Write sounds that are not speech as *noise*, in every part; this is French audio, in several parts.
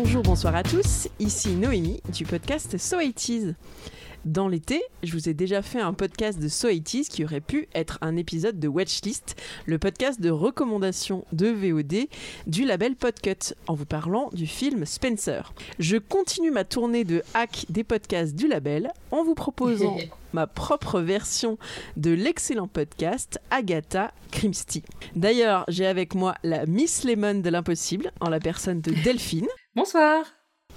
Bonjour, bonsoir à tous, ici Noémie du podcast So 80 dans l'été, je vous ai déjà fait un podcast de So 80 qui aurait pu être un épisode de Watchlist, le podcast de recommandation de VOD du label Podcut, en vous parlant du film Spencer. Je continue ma tournée de hack des podcasts du label en vous proposant *laughs* ma propre version de l'excellent podcast Agatha Christie. D'ailleurs, j'ai avec moi la Miss Lemon de l'impossible, en la personne de Delphine. Bonsoir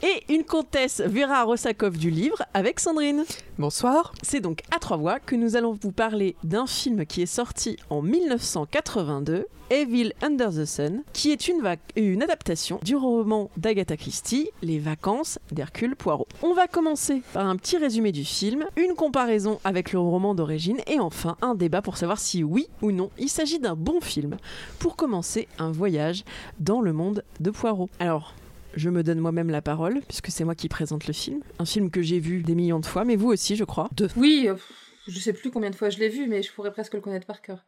et une comtesse Vera Rosakov du livre avec Sandrine. Bonsoir. C'est donc à trois voix que nous allons vous parler d'un film qui est sorti en 1982, Evil Under the Sun, qui est une, une adaptation du roman d'Agatha Christie, Les vacances d'Hercule Poirot. On va commencer par un petit résumé du film, une comparaison avec le roman d'origine et enfin un débat pour savoir si oui ou non il s'agit d'un bon film pour commencer un voyage dans le monde de Poirot. Alors, je me donne moi-même la parole, puisque c'est moi qui présente le film. Un film que j'ai vu des millions de fois, mais vous aussi, je crois. Deux. Oui, euh, je sais plus combien de fois je l'ai vu, mais je pourrais presque le connaître par cœur.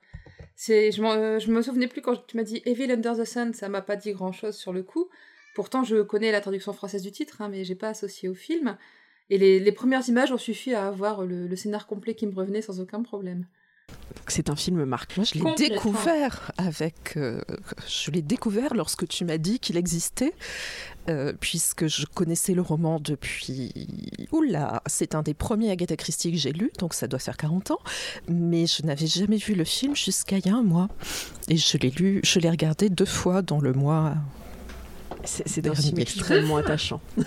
Je, euh, je me souvenais plus quand tu m'as dit Evil Under the Sun, ça m'a pas dit grand-chose sur le coup. Pourtant, je connais la traduction française du titre, hein, mais j'ai pas associé au film. Et les, premières images ont suffi à avoir le scénar complet qui me revenait sans aucun problème. C'est un film marquant. Moi, je l'ai découvert avec. Euh, je l'ai découvert lorsque tu m'as dit qu'il existait, euh, puisque je connaissais le roman depuis. Oula, c'est un des premiers Agatha Christie que j'ai lu, donc ça doit faire 40 ans. Mais je n'avais jamais vu le film jusqu'à il y a un mois. Et je l'ai lu, je l'ai regardé deux fois dans le mois c'est film extrêmement attachant. *laughs*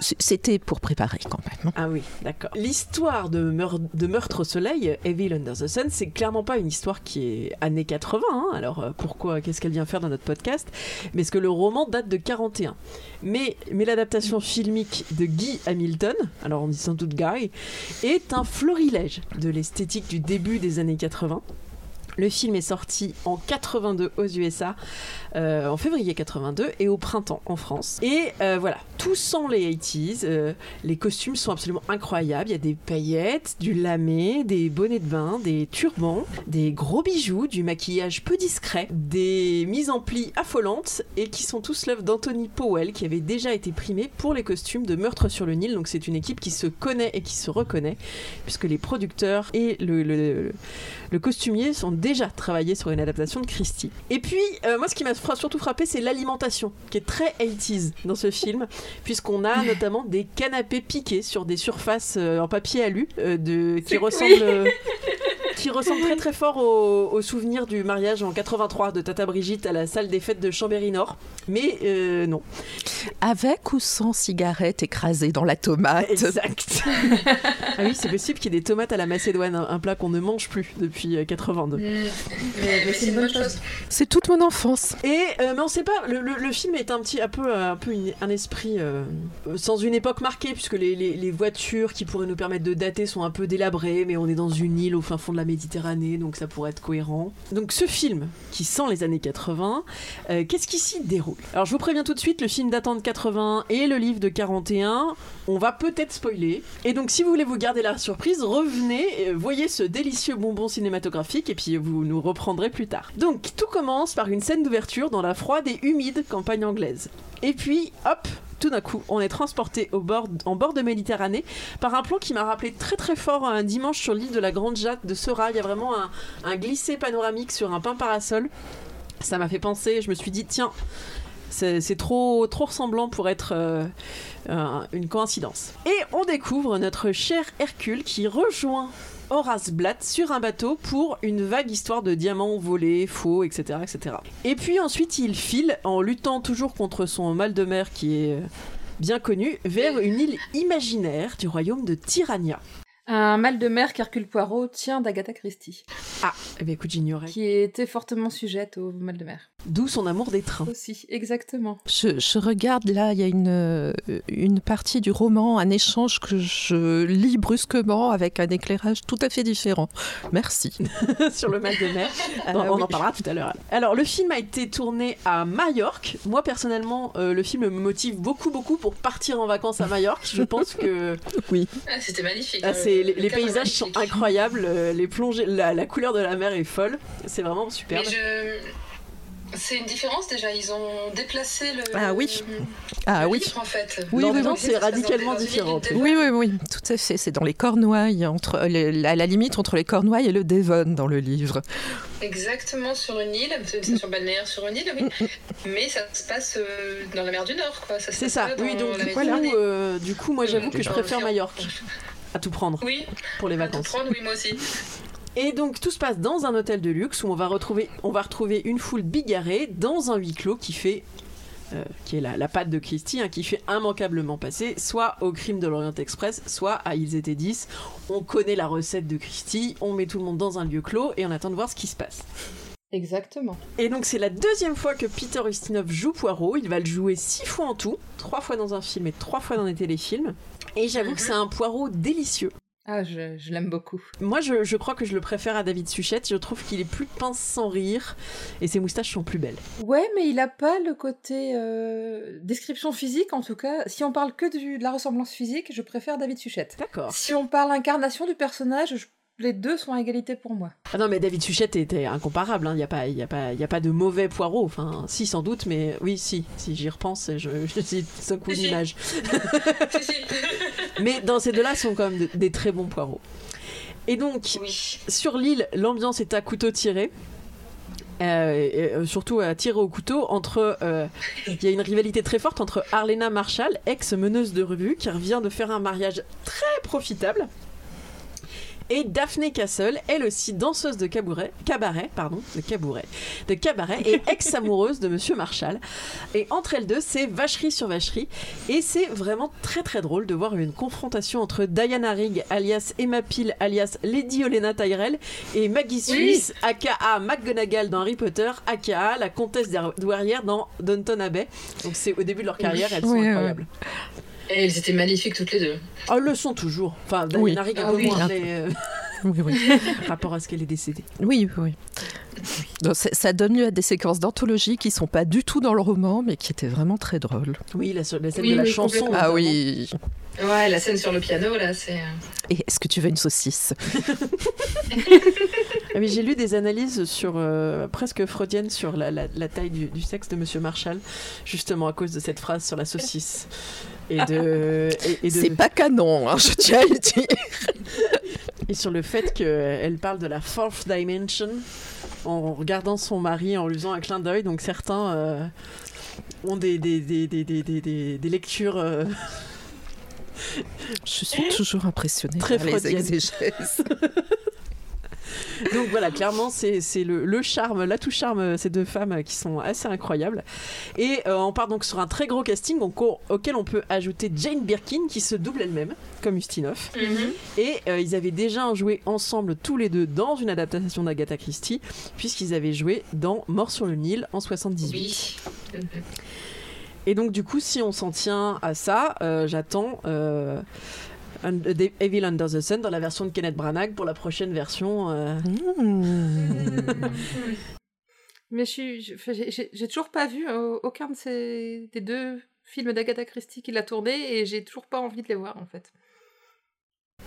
C'était pour préparer quand même. Ah oui, d'accord. L'histoire de, de, Meurtre au Soleil, Evil Under the Sun, c'est clairement pas une histoire qui est années 80. Hein. Alors euh, pourquoi Qu'est-ce qu'elle vient faire dans notre podcast? Mais ce que le roman date de 41. Mais, mais l'adaptation filmique de Guy Hamilton, alors on dit sans doute Guy, est un florilège de l'esthétique du début des années 80. Le film est sorti en 82 aux USA euh, en février 82 et au printemps en France. Et euh, voilà, tout sent les 80s. Euh, les costumes sont absolument incroyables. Il y a des paillettes, du lamé, des bonnets de bain, des turbans, des gros bijoux, du maquillage peu discret, des mises en plis affolantes et qui sont tous l'œuvre d'Anthony Powell qui avait déjà été primé pour les costumes de Meurtre sur le Nil. Donc c'est une équipe qui se connaît et qui se reconnaît puisque les producteurs et le, le, costumier sont déjà travaillés sur une adaptation de Christie. Et puis, moi, ce qui m'a surtout frappé, c'est l'alimentation, qui est très 80s dans ce film, puisqu'on a notamment des canapés piqués sur des surfaces euh, en papier alu, euh, de, qui ressemblent... *laughs* Euh, qui ressemble très très fort au, souvenir du mariage en 83 de Tata Brigitte à la salle des fêtes de Chambéry-Nord. Mais euh, non. Avec ou sans cigarette écrasée dans la tomate Exact. *laughs* ah oui, c'est possible qu'il y ait des tomates à la macédoine, un, plat qu'on ne mange plus depuis 82. Euh, mmh. Mais, c'est une bonne chose. C'est toute mon enfance. Et euh, mais on sait pas, le, film est un petit un peu, un, peu un esprit sans une époque marquée, puisque les, les, voitures qui pourraient nous permettre de dater sont un peu délabrées, mais on est dans une île au fin fond de la Méditerranée, donc ça pourrait être cohérent. Donc ce film, qui sent les années 80, euh, qu'est-ce qui s'y déroule? Alors je vous préviens tout de suite, le film datant de 80 et le livre de 41, on va peut-être spoiler. Et donc si vous voulez vous garder la surprise, revenez, voyez ce délicieux bonbon cinématographique et puis vous nous reprendrez plus tard. Donc tout commence par une scène d'ouverture dans la froide et humide campagne anglaise. Et puis, hop, tout d'un coup, on est transporté en bord de Méditerranée par un plan qui m'a rappelé très très fort un dimanche sur l'île de la Grande Jatte de Sera. Il y a vraiment un, glissé panoramique sur un pain parasol. Ça m'a fait penser, je me suis dit, tiens, c'est trop, trop ressemblant pour être euh, une coïncidence. Et on découvre notre cher Hercule qui rejoint Horace Blatt sur un bateau pour une vague histoire de diamants volés, faux, etc., etc. Et puis ensuite, il file en luttant toujours contre son mal de mer qui est bien connu vers une île imaginaire du royaume de Tyrannia. Un mal de mer qu'Hercule Poirot tient d'Agatha Christie. Ah, eh bien écoute, j'ignorais. Qui était fortement sujette au mal de mer. D'où son amour des trains. Aussi, exactement. Je, regarde là, il y a une, euh, une partie du roman, un échange que je lis brusquement avec un éclairage tout à fait différent. Merci. *laughs* Sur le mal de mer. *laughs* Ah on en parlera tout à l'heure. Alors, le film a été tourné à Majorque. Moi, personnellement, euh, le film me motive beaucoup, beaucoup pour partir en vacances à Majorque. Je pense que. *laughs* Oui. Ah, C'était magnifique. Ah, les, paysages sont incroyables. Euh, les plongées, la, couleur de la mer est folle. C'est vraiment super. Mais je C'est une différence déjà, ils ont déplacé le. Ah oui. Ah le oui. livre, en fait. Oui, oui, oui, c'est radicalement. Devon. Oui, oui, oui, tout à fait. C'est dans les Cornouailles, entre, les- à la limite entre les Cornouailles et le Devon dans le livre. Exactement sur une île, c'est une station balnéaire sur une île, oui. Mais ça se passe euh, dans la mer du Nord, quoi. C'est ça. dans Oui, donc du coup, euh, du coup, moi j'avoue que je préfère. Majorque à tout prendre Oui, pour les à tout vacances. prendre, oui, moi aussi. Et donc tout se passe dans un hôtel de luxe où on va retrouver, on va retrouver une foule bigarrée dans un huis clos qui fait, euh, qui est la, la patte de Christie, hein, qui fait immanquablement passer soit au crime de l'Orient Express, soit à Ils étaient 10. On connaît la recette de Christie, on met tout le monde dans un lieu clos et on attend de voir ce qui se passe. Exactement. Et donc c'est la deuxième fois que Peter Ustinov joue Poirot. Il va le jouer six fois en tout, trois fois dans un film et trois fois dans des téléfilms. Et j'avoue que c'est un Poirot délicieux. Ah, je, je l'aime beaucoup. Moi, je, je crois que je le préfère à David Suchette. Je trouve qu'il est plus pince sans rire et ses moustaches sont plus belles. Ouais, mais il a pas le côté euh, description physique, en tout cas. Si on parle que du- de la ressemblance physique, je préfère David Suchette. D'accord. Si on parle incarnation du personnage, je- les deux sont à égalité pour moi. Ah non, mais David Suchette était incomparable. hein. Il n'y a, pas- il y a, pas- il y a pas de mauvais Poirot. Enfin, si, sans doute, mais oui, si. Si j'y repense, je, je *laughs* si. d'image. *laughs* Si, si. *laughs* Mais dans ces deux-là, sont quand même de- des très bons Poirots. Et donc, oui. Sur l'île, l'ambiance est à couteau tiré. Euh, et, euh, surtout à tirer au couteau entre euh, il y a une rivalité très forte entre Arlena Marshall ex meneuse de revue qui revient de faire un mariage très profitable et Daphne Castle elle aussi danseuse de cabaret cabaret pardon de cabaret de cabaret et *laughs* ex amoureuse de monsieur Marshall. Et entre elles deux c'est vacherie sur vacherie. Et c'est vraiment très très drôle de voir une confrontation entre Diana Rigg alias Emma Peel alias Lady Olenna Tyrell et Maggie Suisse aka McGonagall dans Harry Potter aka la comtesse douairière dans Downton Abbey. Donc c'est au début de leur carrière elles sont Oui, oui. incroyables Et elles étaient magnifiques toutes les deux. oh elles le sont toujours enfin Diana Oui. Rigg un Ah peu oui. moins mais euh, *laughs* Oui, oui. *laughs* rapport à ce qu'elle est décédée Oui, oui. Donc, ça donne lieu à des séquences d'anthologie qui sont pas du tout dans le roman, mais qui étaient vraiment très drôles. oui la, la scène Oui, de la oui, chanson. Ah oui. Ouais, la scène sur le piano, là, c'est. euh, Et est-ce que tu veux une saucisse? *laughs* Ah oui, j'ai lu des analyses sur euh, presque freudiennes sur la, la- la taille du, du sexe de Monsieur Marshall, justement à cause de cette phrase sur la saucisse et de et, et de- C'est pas canon, hein, je tiens à le dire. *laughs* et sur le fait qu'elle parle de la fourth dimension en regardant son mari en lui faisant un clin d'œil. Donc certains euh, ont des lectures. euh, Je suis toujours impressionnée Très par les exégèses. *laughs* Donc voilà, clairement, c'est le, le charme, l'atout charme, euh, ces deux femmes qui sont assez incroyables. Et euh, on part donc sur un très gros casting au- auquel on peut ajouter Jane Birkin qui se double elle-même, comme Ustinov. Et euh, ils avaient déjà joué ensemble tous les deux dans une adaptation d'Agatha Christie, puisqu'ils avaient joué dans Mort sur le Nil en 78. Oui. Et donc du coup, si on s'en tient à ça, euh, j'attends Evil Under the Sun dans la version de Kenneth Branagh pour la prochaine version. euh, Mmh. Mais je je- j'ai- toujours pas vu euh, aucun de ces des deux films d'Agatha Christie qu'il a tourné et j'ai toujours pas envie de les voir en fait.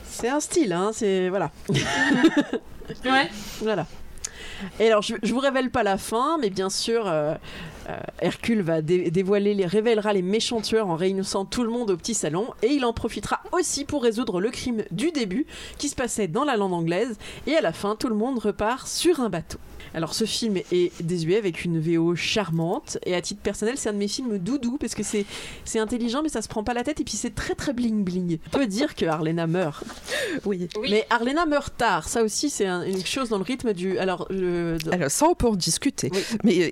C'est un style, hein, c'est... Voilà. *laughs* Ouais. Voilà. Et alors, je, je vous révèle pas la fin, mais bien sûr, euh, euh, Hercule va dé- dévoiler, les, révélera les méchants tueurs en réunissant tout le monde au petit salon, et il en profitera aussi pour résoudre le crime du début, qui se passait dans la langue anglaise, et à la fin, tout le monde repart sur un bateau. Alors, ce film est désuet avec une VO charmante, et à titre personnel, c'est un de mes films doudou, parce que c'est c'est intelligent, mais ça se prend pas la tête, et puis c'est très très bling bling. On peut dire que Arlena meurt, Oui. Oui. mais Arlena meurt tard, ça aussi c'est un- une chose dans le rythme du... Alors, je- dans- Alors ça, on peut en discuter. Oui. Mais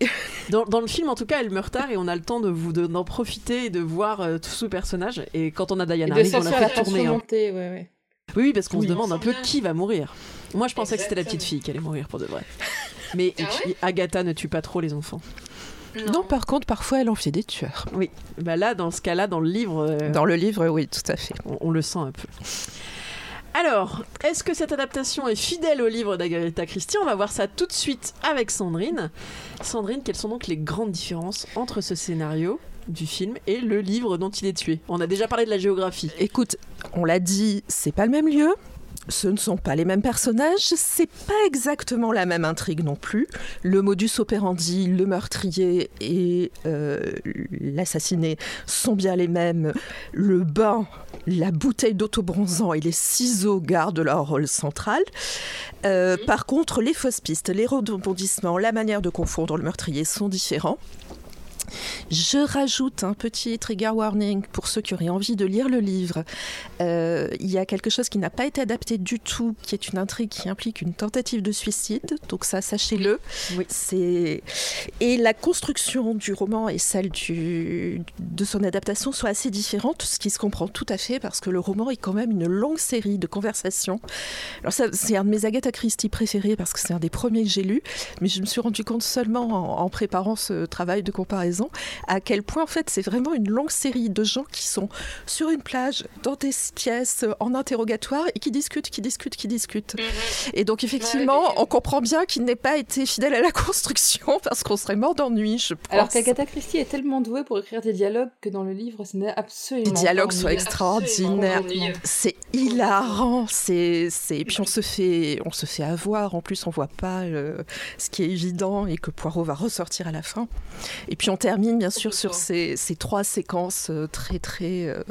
dans, dans le film en tout cas, elle meurt tard et on a le temps de vous de- d'en profiter et de voir euh, tout ce personnage. Et quand on a Diana Rigg, on la fait tourner. hein. ouais, ouais. Oui, oui, parce qu'on Oui. se demande un peu qui va mourir. Moi, je pensais que c'était la petite fille qui allait mourir pour de vrai. Mais Ah ouais Agatha ne tue pas trop les enfants. non, par contre, parfois, elle en fait des tueurs. Oui, bah là, dans ce cas-là, dans le livre, euh, Dans le livre, oui, tout à fait. on, on le sent un peu. Alors, est-ce que cette adaptation est fidèle au livre d'Agatha Christie? On va voir ça tout de suite avec Sandrine. Sandrine, quelles sont donc les grandes différences entre ce scénario du film et le livre dont il est tué? On a déjà parlé de la géographie. Écoute, on l'a dit, c'est pas le même lieu. Ce ne sont pas les mêmes personnages, c'est pas exactement la même intrigue non plus. Le modus operandi, le meurtrier et euh, l'assassiné sont bien les mêmes. Le bain, la bouteille d'autobronzant et les ciseaux gardent leur rôle central. Euh, par contre, les fausses pistes, les rebondissements, la manière de confondre le meurtrier sont différents. Je rajoute un petit trigger warning pour ceux qui auraient envie de lire le livre. Euh, il y a quelque chose qui n'a pas été adapté du tout, qui est une intrigue qui implique une tentative de suicide. Donc ça, sachez-le. Oui. C'est et la construction du roman et celle du... de son adaptation sont assez différentes, ce qui se comprend tout à fait parce que le roman est quand même une longue série de conversations. Alors ça, c'est un de mes Agatha Christie préférés parce que c'est un des premiers que j'ai lu, mais je me suis rendu compte seulement en, en préparant ce travail de comparaison à quel point en fait c'est vraiment une longue série de gens qui sont sur une plage, dans des pièces, en interrogatoire et qui discutent, qui discutent, qui discutent. Et donc effectivement, Ouais, on comprend bien qu'il n'ait pas été fidèle à la *laughs* construction parce qu'on serait mort d'ennui, je pense. Alors qu'Agatha Christie est tellement douée pour écrire des dialogues que dans le livre, ce n'est absolument Les dialogues sont extraordinaires. C'est hilarant, c'est, c'est, et puis on se fait, on se fait avoir. En plus, on voit pas euh, ce qui est évident et que Poirot va ressortir à la fin. Et puis on termine bien sûr sur ces, ces trois séquences euh, très très euh,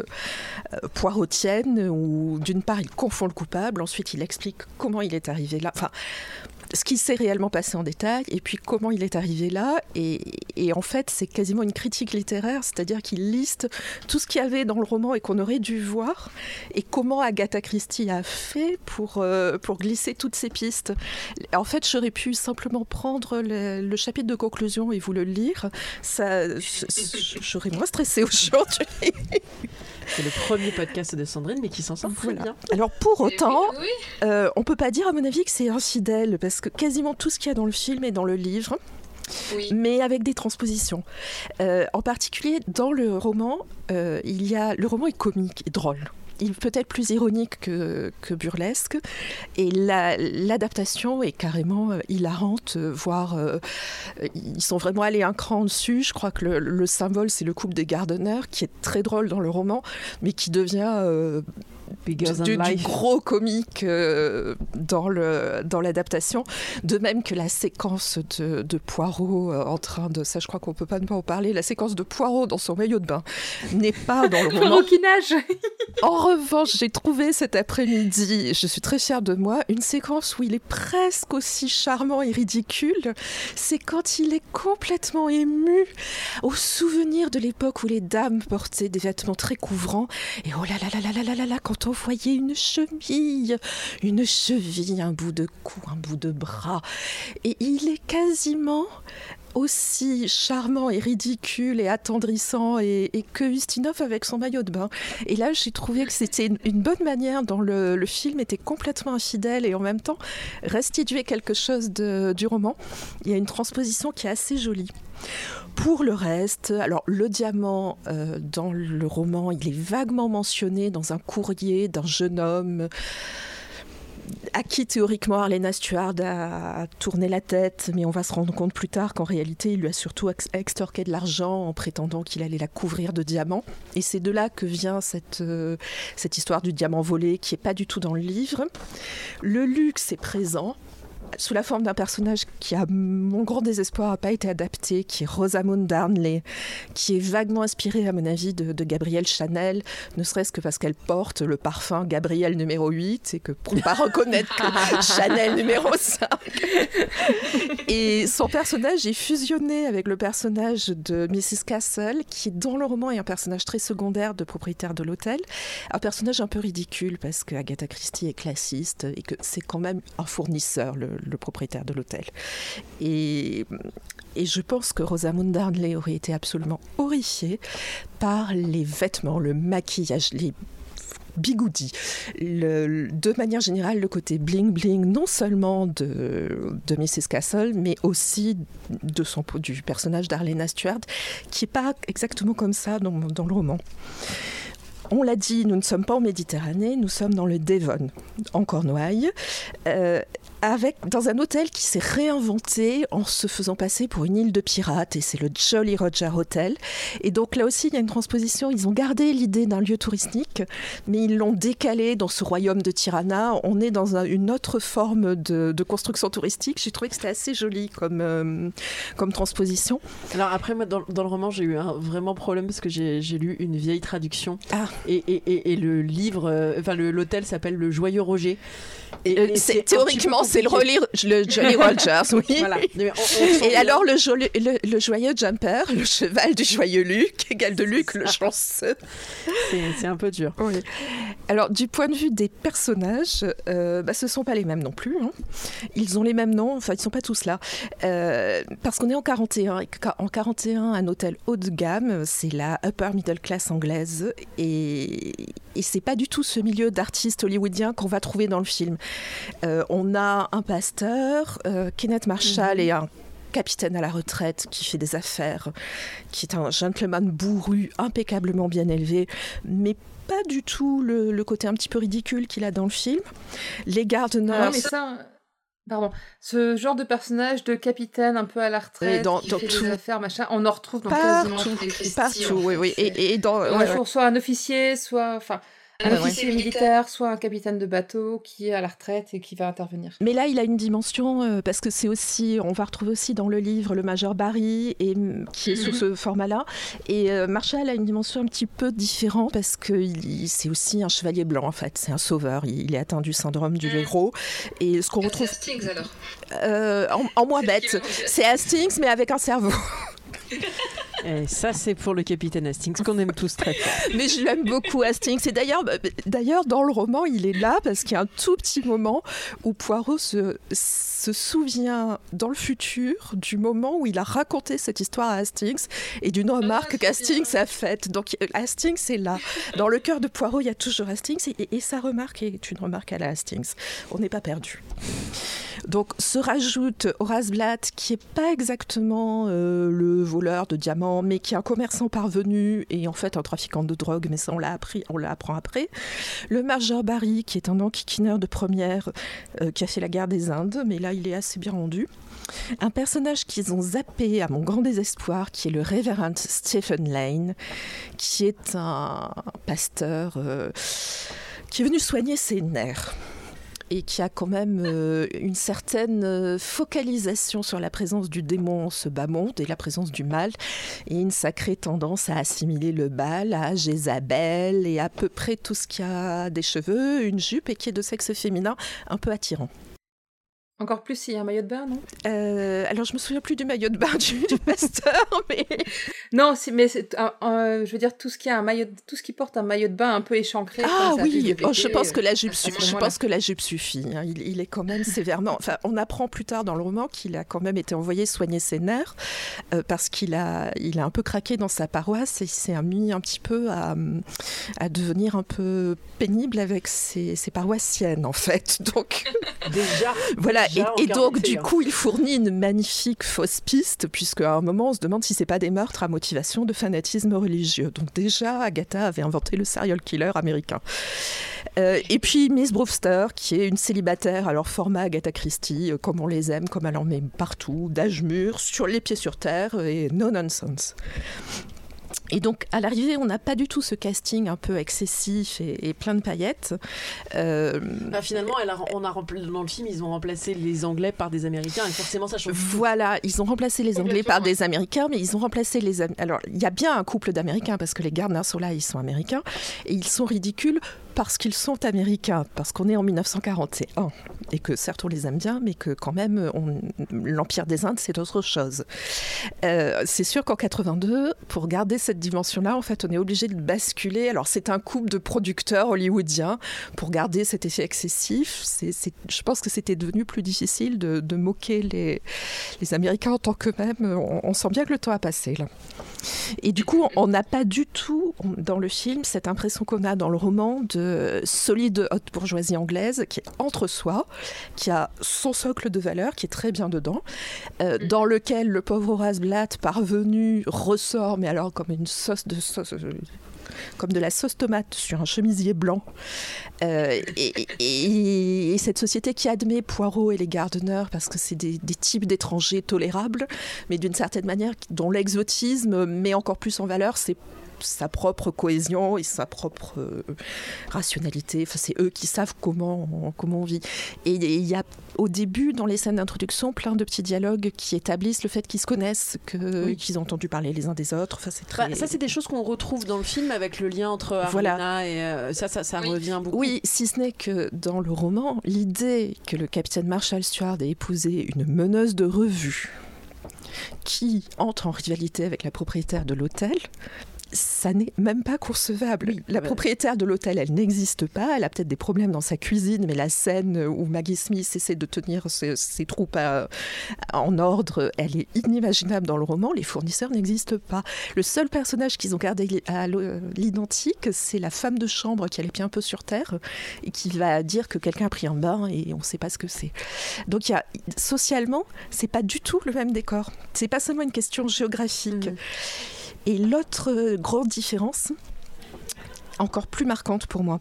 euh, poirotiennes où d'une part il confond le coupable, ensuite il explique comment il est arrivé là. Enfin, ce qui s'est réellement passé en détail et puis comment il est arrivé là. Et, et en fait, c'est quasiment une critique littéraire, c'est-à-dire qu'il liste tout ce qu'il y avait dans le roman et qu'on aurait dû voir et comment Agatha Christie a fait pour, euh, pour glisser toutes ces pistes. En fait, j'aurais pu simplement prendre le, le chapitre de conclusion et vous le lire. Ça, j'aurais moins stressé aujourd'hui. C'est le premier podcast de Sandrine, mais qui s'en sort très bien. Alors pour autant, euh, on peut pas dire à mon avis que c'est infidèle parce que quasiment tout ce qu'il y a dans le film est dans le livre. Mais avec des transpositions. Euh, en particulier, dans le roman, euh, il y a le roman est comique et drôle. Il peut être plus ironique que, que burlesque, et la- l'adaptation est carrément euh, hilarante, voire ils sont vraiment allés un cran dessus. Je crois que le, le symbole c'est le couple des Gardner, qui est très drôle dans le roman, mais qui devient du, du, gros comique euh, dans le dans l'adaptation. De même que la séquence de, de Poirot euh, en train de ça, je crois qu'on peut pas ne pas en parler. La séquence de Poirot dans son maillot de bain n'est pas dans le *laughs* roman. en revanche, j'ai trouvé cet après-midi, je suis très fière de moi, une séquence où il est presque aussi charmant et ridicule. C'est quand il est complètement ému au souvenir de l'époque où les dames portaient des vêtements très couvrants. Et oh là là là là là là là, là quand on voyait une cheville, une cheville, un bout de cou, un bout de bras. Et il est quasiment aussi charmant et ridicule et attendrissant et, que Ustinov avec son maillot de bain. Et là, j'ai trouvé que c'était une, bonne manière dont le, le film était complètement infidèle et en même temps restituait quelque chose de- du roman. Il y a une transposition qui est assez jolie. Pour le reste, alors le diamant euh, dans le roman, il est vaguement mentionné dans un courrier d'un jeune homme à qui théoriquement Arlena Stuart a tourné la tête, mais on va se rendre compte plus tard qu'en réalité il lui a surtout ex- extorqué de l'argent en prétendant qu'il allait la couvrir de diamants. Et c'est de là que vient cette, euh, histoire du diamant volé qui est pas du tout dans le livre. Le luxe est présent sous la forme d'un personnage qui, à mon grand désespoir, n'a pas été adapté, qui est Rosamund Darnley, qui est vaguement inspirée, à mon avis, de, de Gabrielle Chanel, ne serait-ce que parce qu'elle porte le parfum Gabrielle numéro 8 et que pour ne pas reconnaître que *laughs* Chanel numéro 5. Et son personnage est fusionné avec le personnage de Mrs. Castle, qui, dans le roman, est un personnage très secondaire de propriétaire de l'hôtel. Un personnage un peu ridicule parce que Agatha Christie est classiste et que c'est quand même un fournisseur, le, le propriétaire de l'hôtel. Et, et je pense que Rosamund Darnley aurait été absolument horrifiée par les vêtements, le maquillage, les bigoudis. De manière générale, le côté bling-bling, non seulement de, de Mrs. Castle, mais aussi de son, du personnage d'Arlena Stuart, qui n'est pas exactement comme ça dans, dans le roman. On l'a dit, nous ne sommes pas en Méditerranée, nous sommes dans le Devon, en Cornouailles. Euh, avec, dans un hôtel qui s'est réinventé en se faisant passer pour une île de pirates, et c'est le Jolly Roger Hotel. Et donc là aussi, il y a une transposition. Ils ont gardé l'idée d'un lieu touristique, mais ils l'ont décalé dans ce royaume de Tirana. On est dans une autre forme de, construction touristique. J'ai trouvé que c'était assez joli comme, euh, comme transposition. Alors après, moi, dans, le roman, j'ai eu un vraiment problème parce que j'ai lu une vieille traduction. Ah. Et, et, et, le livre, euh, enfin l'hôtel s'appelle Le Joyeux Roger. Et, euh, théoriquement, c'est le, le Jolly *laughs* Rogers, oui. et alors, le, le, joyeux Jumper, le cheval du joyeux Luc, *laughs* égal de Luc, le chanceux. C'est un peu dur. Alors, du point de vue des personnages, euh, bah, ce ne sont pas les mêmes non plus. Hein. Ils ont les mêmes noms, enfin, ils ne sont pas tous là. Euh, parce qu'on est en 41. en 41, un hôtel haut de gamme, c'est la upper middle class anglaise. Et, et c'est pas du tout ce milieu d'artistes hollywoodiens qu'on va trouver dans le film. Euh, on a un pasteur, euh, Kenneth Marshall, et mhm. un capitaine à la retraite qui fait des affaires, qui est un gentleman bourru, impeccablement bien élevé, mais pas du tout le, côté un petit peu ridicule qu'il a dans le film. Les gardes nurses... mais ça... Pardon, ce genre de personnage de capitaine un peu à la retraite, dans, qui fait des affaires, machin, on en retrouve dans quasiment tous les Partout, oui, oui. Et, et dans, soit un officier, soit, enfin, un officier militaire, soit un capitaine de bateau qui est à la retraite et qui va intervenir. Mais là, il a une dimension euh, parce que c'est aussi, on va retrouver aussi dans le livre le major Barry et qui est sous mhm. ce format-là. Et euh, Marshall a une dimension un petit peu différente parce que c'est aussi un chevalier blanc en fait. C'est un sauveur. Il, est atteint du syndrome du mhm. héros. Et ce qu'on retrouve. C'est Hastings alors. Euh, en, en moins bête. C'est Hastings mais avec un cerveau. *laughs* *laughs* Et ça, c'est pour le capitaine Hastings qu'on aime tous très fort. *laughs* Mais je l'aime beaucoup, Hastings. Et d'ailleurs, bah, d'ailleurs, dans le roman, il est là parce qu'il y a un tout petit moment où Poirot se, se souvient dans le futur du moment où il a raconté cette histoire à Hastings et d'une remarque ah, qu'Hastings a faite. Donc Hastings est là. Dans le cœur de Poirot, il y a toujours Hastings et, et sa remarque est une remarque à la Hastings. On n'est pas perdu. Donc se rajoute Horace Blatt, qui n'est pas exactement euh, le de diamants, mais qui est un commerçant parvenu et en fait un trafiquant de drogue, mais ça on l'a appris, on l'apprend après. Le Major Barry, qui est un enquiquineur de première, euh, qui a fait la guerre des Indes, mais là il est assez bien rendu. Un personnage qu'ils ont zappé à mon grand désespoir, qui est le révérend Stephen Lane, qui est un pasteur euh, qui est venu soigner ses nerfs et qui a quand même euh, une certaine euh, focalisation sur la présence du démon ce bas monde et la présence du mal et une sacrée tendance à assimiler le bal à Jézabel et à peu près tout ce qui a des cheveux, une jupe et qui est de sexe féminin un peu attirant. Encore plus s'il y a un maillot de bain, non? Euh, Alors, je me souviens plus du maillot de bain du, *laughs* pasteur, mais... *laughs* Non, mais je veux dire, tout ce, qui a un maillot, tout ce qui porte un maillot de bain un peu échancré... Ah oui, oh, je, pense que la jupe *laughs* je pense que la jupe suffit. Hein. Il, est quand même sévèrement... Enfin, on apprend plus tard dans le roman qu'il a quand même été envoyé soigner ses nerfs, euh, parce qu'il a, il a un peu craqué dans sa paroisse et il s'est mis un petit peu à, à devenir un peu pénible avec ses, ses paroissiennes, en fait. Donc... Déjà? Voilà, et, donc, du coup, il fournit une magnifique fausse piste, puisque à un moment, on se demande si c'est pas des meurtres à motivation de fanatisme religieux. Donc, déjà, Agatha avait inventé le serial killer américain. Euh, et puis, Miss Brewster, qui est une célibataire, alors format Agatha Christie, euh, comme on les aime, comme elle en met partout, d'âge mûr, sur les pieds sur terre et no nonsense. Et donc, à l'arrivée, on n'a pas du tout ce casting un peu excessif et, plein de paillettes. Euh, bah, finalement, elle on a dans le film, ils ont remplacé les Anglais par des Américains, et forcément, ça change. Voilà, ils ont remplacé les Anglais par des Américains, mais ils ont remplacé les. Alors, il y a bien un couple d'Américains, parce que les Gardner sont là, ils sont Américains, et ils sont ridicules parce qu'ils sont américains, parce qu'on est en 1941 et que certes on les aime bien, mais que quand même l'Empire des Indes c'est autre chose. Euh, c'est sûr qu'en 82, pour garder cette dimension-là, en fait, on est obligé de basculer. Alors c'est un couple de producteurs hollywoodiens pour garder cet effet excessif. C'est, je pense que c'était devenu plus difficile de, moquer les, les, Américains en tant qu'eux-mêmes. On, on sent bien que le temps a passé là. Et du coup, on n'a pas du tout dans le film cette impression qu'on a dans le roman de solide haute bourgeoisie anglaise qui est entre soi, qui a son socle de valeur, qui est très bien dedans, euh, mm. dans lequel le pauvre Horace Blatt parvenu ressort, mais alors comme une sauce de sauce. Euh, comme de la sauce tomate sur un chemisier blanc. Euh, et, cette société qui admet Poirot et les Gardner parce que c'est des, types d'étrangers tolérables, mais d'une certaine manière dont l'exotisme met encore plus en valeur c'est sa propre cohésion et sa propre euh, rationalité. Enfin, c'est eux qui savent comment, comment on vit. Et il y a au début, dans les scènes d'introduction, plein de petits dialogues qui établissent le fait qu'ils se connaissent, qu'ils ont entendu parler les uns des autres. Enfin, c'est bah, ça, c'est des choses qu'on retrouve dans le film avec le lien entre Arlena et euh, ça, ça, ça revient beaucoup. Oui, si ce n'est que dans le roman, l'idée que le capitaine Marshall Stewart ait épousé une meneuse de revue qui entre en rivalité avec la propriétaire de l'hôtel ça n'est même pas concevable. la propriétaire de l'hôtel, elle n'existe pas. Elle a peut-être des problèmes dans sa cuisine, mais la scène où Maggie Smith essaie de tenir ses, troupes en ordre, elle est inimaginable dans le roman. Les fournisseurs n'existent pas. Le seul personnage qu'ils ont gardé à l'identique, c'est la femme de chambre qui a les pieds un peu sur terre et qui va dire que quelqu'un a pris un bain et on ne sait pas ce que c'est. Donc y a, socialement, c'est pas du tout le même décor. C'est pas seulement une question géographique. Mmh. Et l'autre grande différence, encore plus marquante pour moi,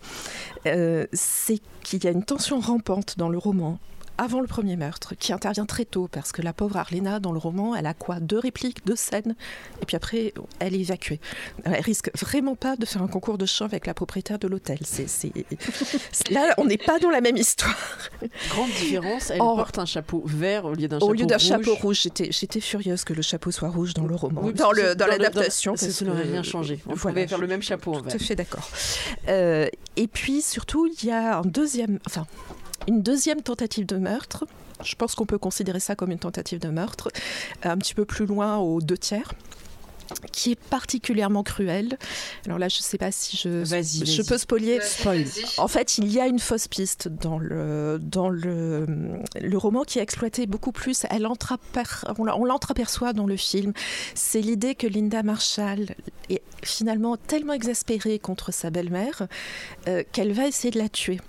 euh, c'est qu'il y a une tension rampante dans le roman avant le premier meurtre, qui intervient très tôt, parce que la pauvre Arlena, dans le roman, elle a quoi? Deux répliques, deux scènes, et puis après, elle est évacuée. Elle risque vraiment pas de faire un concours de chant avec la propriétaire de l'hôtel. C'est, Là, on n'est pas dans la même histoire. Grande différence, elle porte un chapeau vert au lieu d'un chapeau rouge. Au lieu d'un chapeau rouge, j'étais, j'étais furieuse que le chapeau soit rouge dans le roman, dans, le, dans, l'adaptation. Ça n'aurait rien changé. On pouvait faire le même chapeau en vert. Tout à fait d'accord. Euh, et puis, surtout, il y a un deuxième... Enfin, une deuxième tentative de meurtre. Je pense qu'on peut considérer ça comme une tentative de meurtre, un petit peu plus loin aux deux tiers qui est particulièrement cruelle. Alors là, je ne sais pas si je, je peux spolier. En fait, il y a une fausse piste dans le, dans le, le roman qui est exploité beaucoup plus. Elle on l'entreaperçoit dans le film. C'est l'idée que Linda Marshall est finalement tellement exaspérée contre sa belle-mère euh, qu'elle va essayer de la tuer.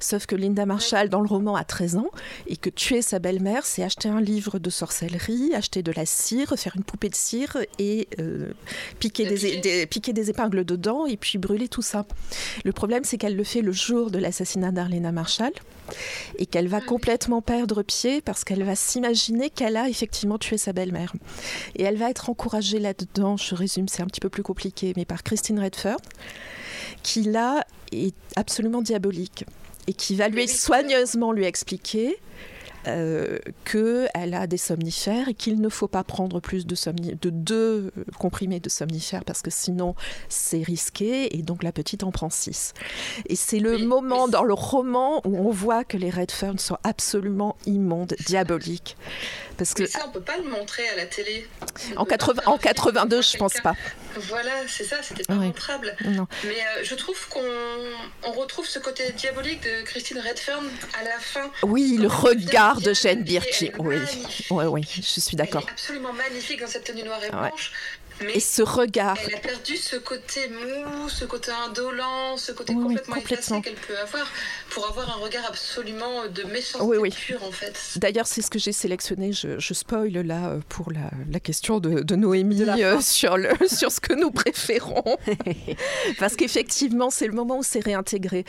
Sauf que Linda Marshall, dans le roman, a 13 ans et que tuer sa belle-mère, c'est acheter un livre de sorcellerie, acheter de la cire, faire une poupée de cire et euh, piquer, des, piquer des épingles dedans et puis brûler tout ça. Le problème, c'est qu'elle le fait le jour de l'assassinat d'Arlena Marshall et qu'elle va complètement perdre pied parce qu'elle va s'imaginer qu'elle a effectivement tué sa belle-mère. Et elle va être encouragée là-dedans, je résume, c'est un petit peu plus compliqué, mais par Christine Redford, qui là est absolument diabolique et qui va lui soigneusement lui expliquer euh, qu'elle a des somnifères et qu'il ne faut pas prendre plus de, de deux comprimés de somnifères parce que sinon c'est risqué et donc la petite en prend six. Et c'est le moment dans le roman où on voit que les Redfern sont absolument immondes, diaboliques. Parce que, mais ça, on peut pas le montrer à la télé. En, 80, en 82, je pense pas. Voilà, c'est ça, c'était pas montrable. Mais euh, je trouve qu'on on retrouve ce côté diabolique de Christine Redfern à la fin. Oui, le regard de Jane Birkin. Oui. oui, oui, je suis d'accord. Absolument magnifique dans cette tenue noire et blanche et ce regard. Elle a perdu ce côté mou, ce côté indolent, ce côté complètement, complètement. qu'elle peut avoir pour avoir un regard absolument de méchanceté oui, pure en fait. D'ailleurs, c'est ce que j'ai sélectionné. Je, je, spoil là euh, pour la, la question de, de Noémie euh, sur, le, *laughs* sur ce que nous préférons. *laughs* Parce qu'effectivement, c'est le moment où c'est réintégré.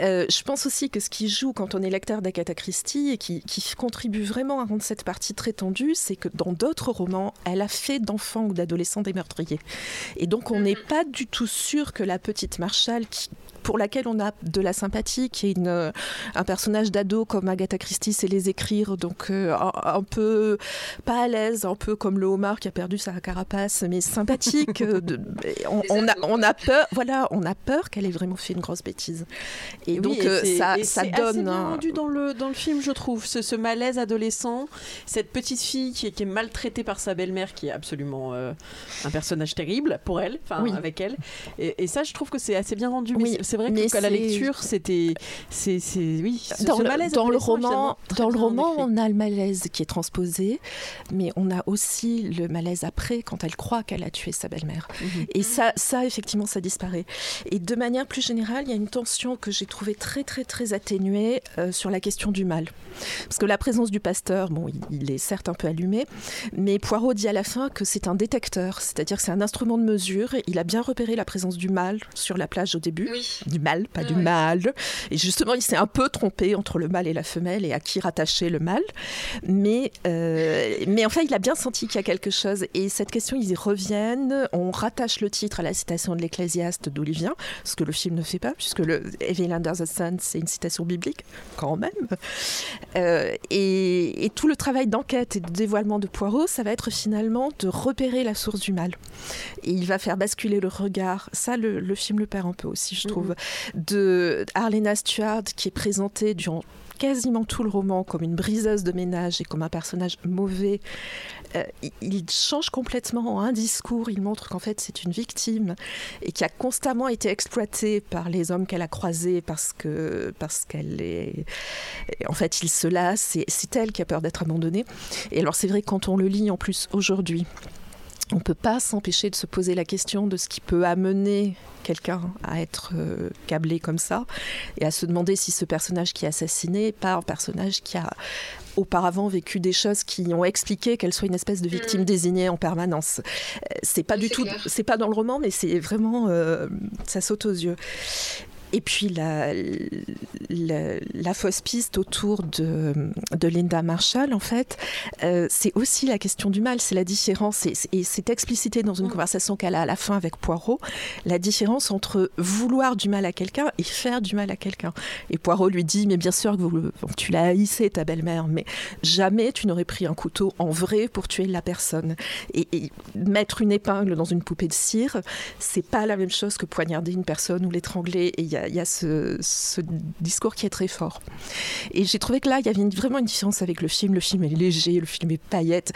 Euh, je pense aussi que ce qui joue quand on est lecteur d'Agatha Christie et qui, qui contribue vraiment à rendre cette partie très tendue, c'est que dans d'autres romans, elle a fait d'enfants ou d'adolescents meurtriers. Et donc on n'est pas du tout sûr que la petite Marshall, qui, pour laquelle on a de la sympathie, qui est une, euh, un personnage d'ado comme Agatha Christie sait les écrire, donc euh, un, peu pas à l'aise, un peu comme le homard qui a perdu sa carapace, mais sympathique. Euh, de, on, a, on a peur, voilà, on a peur qu'elle ait vraiment fait une grosse bêtise. Et, donc ça, ça donne. Assez bien rendu dans le dans le film, je trouve, ce, ce malaise adolescent, cette petite fille qui, qui est maltraitée par sa belle-mère, qui est absolument un personnage terrible pour elle, enfin avec elle. Et, ça, je trouve que c'est assez bien rendu. Oui c'est vrai qu'à la lecture, c'était. C'est, oui, dans, le, dans le roman, dans le roman on a le malaise qui est transposé, mais on a aussi le malaise après, quand elle croit qu'elle a tué sa belle-mère. Mhm. Et ça, ça, effectivement, ça disparaît. Et de manière plus générale, il y a une tension que j'ai trouvée très, très, très atténuée euh, sur la question du mal. Parce que la présence du pasteur, bon, il, il est certes un peu allumé, mais Poirot dit à la fin que c'est un détecteur. c'est-à-dire que c'est un instrument de mesure. Il a bien repéré la présence du mâle sur la plage au début. Du mâle, pas du mâle. Et justement, il s'est un peu trompé entre le mâle et la femelle et à qui rattacher le mâle. Mais, euh, mais enfin, il a bien senti qu'il y a quelque chose. Et cette question, ils y reviennent. On rattache le titre à la citation de l'Ecclésiaste vient, ce que le film ne fait pas, puisque le Evil Under the Sun, c'est une citation biblique, quand même. Euh, et, et, tout le travail d'enquête et de dévoilement de Poirot, ça va être finalement de repérer la source du mal. Et il va faire basculer le regard. Ça, le, film le perd un peu aussi, je trouve. De Arlena Stuart, qui est présentée durant quasiment tout le roman comme une briseuse de ménage et comme un personnage mauvais. Euh, il change complètement en un discours. Il montre qu'en fait c'est une victime et qui a constamment été exploitée par les hommes qu'elle a croisés parce que parce qu'elle est. En fait, il se lasse. C'est elle qui a peur d'être abandonnée. Et alors c'est vrai quand on le lit en plus aujourd'hui on ne peut pas s'empêcher de se poser la question de ce qui peut amener quelqu'un à être euh, câblé comme ça et à se demander si ce personnage qui est assassiné n'est pas un personnage qui a auparavant vécu des choses qui ont expliqué qu'elle soit une espèce de victime mm. désignée en permanence. Euh, c'est pas du tout, c'est pas dans le roman, mais c'est vraiment, euh, ça saute aux yeux. Et puis la, la, fausse piste autour de, de, Linda Marshall, en fait, euh, c'est aussi la question du mal, c'est la différence, et, c'est explicité dans une mm. conversation qu'elle a à la fin avec Poirot, la différence entre vouloir du mal à quelqu'un et faire du mal à quelqu'un. Et Poirot lui dit, mais bien sûr que vous, tu l'as haïssé, ta belle-mère, mais jamais tu n'aurais pris un couteau en vrai pour tuer la personne. Et, et mettre une épingle dans une poupée de cire, c'est pas la même chose que poignarder une personne ou l'étrangler. Et il y a il y a ce, discours qui est très fort. Et j'ai trouvé que là, il y avait vraiment une différence avec le film. Le film est léger, le film est paillette.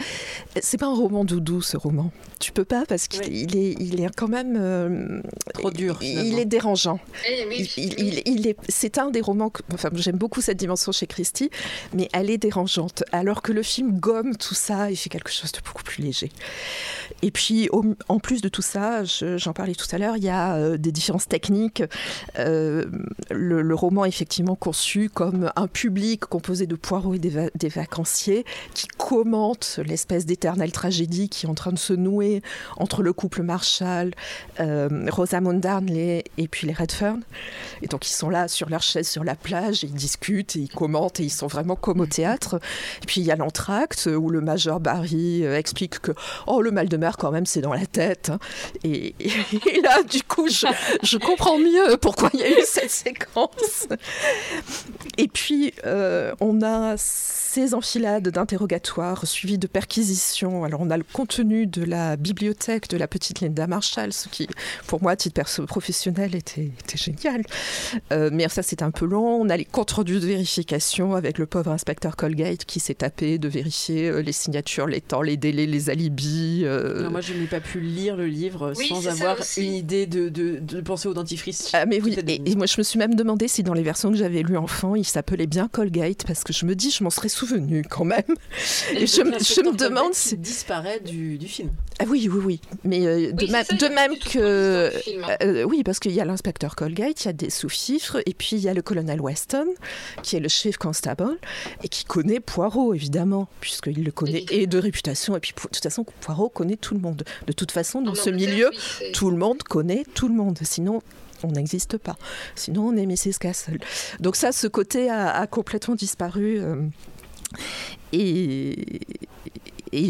C'est pas un roman doudou, ce roman. Tu peux pas parce qu'il est, il est quand même euh, trop dur. Il, est dérangeant. Eh il, est, c'est un des romans. Que, enfin, j'aime beaucoup cette dimension chez Christie, mais elle est dérangeante. Alors que le film gomme tout ça et fait quelque chose de beaucoup plus léger. Et puis, en plus de tout ça, j'en parlais tout à l'heure, il y a euh, des différences techniques. Euh, le, roman est effectivement conçu comme un public composé de poireaux et des, vacanciers qui commentent l'espèce d'éternelle tragédie qui est en train de se nouer entre le couple Marshall, euh, Rosamund Darnley et puis les Redfern. Et donc ils sont là sur leur chaise sur la plage, et ils discutent et ils commentent et ils sont vraiment comme au théâtre. Et puis il y a l'entracte où le major Barry explique que oh le mal de mer quand même c'est dans la tête. Hein. Et, là, du coup, je, comprends mieux pourquoi il y a *laughs* eu cette séquence. Et puis, euh, on a ces enfilades d'interrogatoires suivies de perquisitions. Alors, on a le contenu de la bibliothèque de la petite Linda Marshall, ce qui, pour moi, à titre professionnel, était, était génial. Euh, mais ça, c'est un peu long. On a les comptes rendus de vérification avec le pauvre inspecteur Colgate qui s'est tapé de vérifier euh, les signatures, les temps, les délais, les alibis. Non, moi, je n'ai pas pu lire le livre sans avoir une idée de, de, penser au dentifrice. Ah, mais oui, et, moi, je me suis même demandé si dans les versions que j'avais lues enfant, il s'appelait bien Colgate, parce que je me dis, je m'en serais souvenu quand même. Et, je, je me demande si. disparaît du, du, film. Ah oui, oui, oui. Mais euh, de, de même que. Hein. Euh, oui, parce qu'il y a l'inspecteur Colgate, il y a des sous-fifres, et puis il y a le colonel Weston, qui est le chef constable, et qui connaît Poirot, évidemment, puisqu'il le connaît et de réputation, et puis de toute façon, Poirot connaît tout le monde. De toute façon, dans ce milieu, tout le monde connaît tout le monde. Sinon, on n'existe pas. Sinon, on est Mrs. Castle. Donc ça, ce côté a, complètement disparu. Euh, et,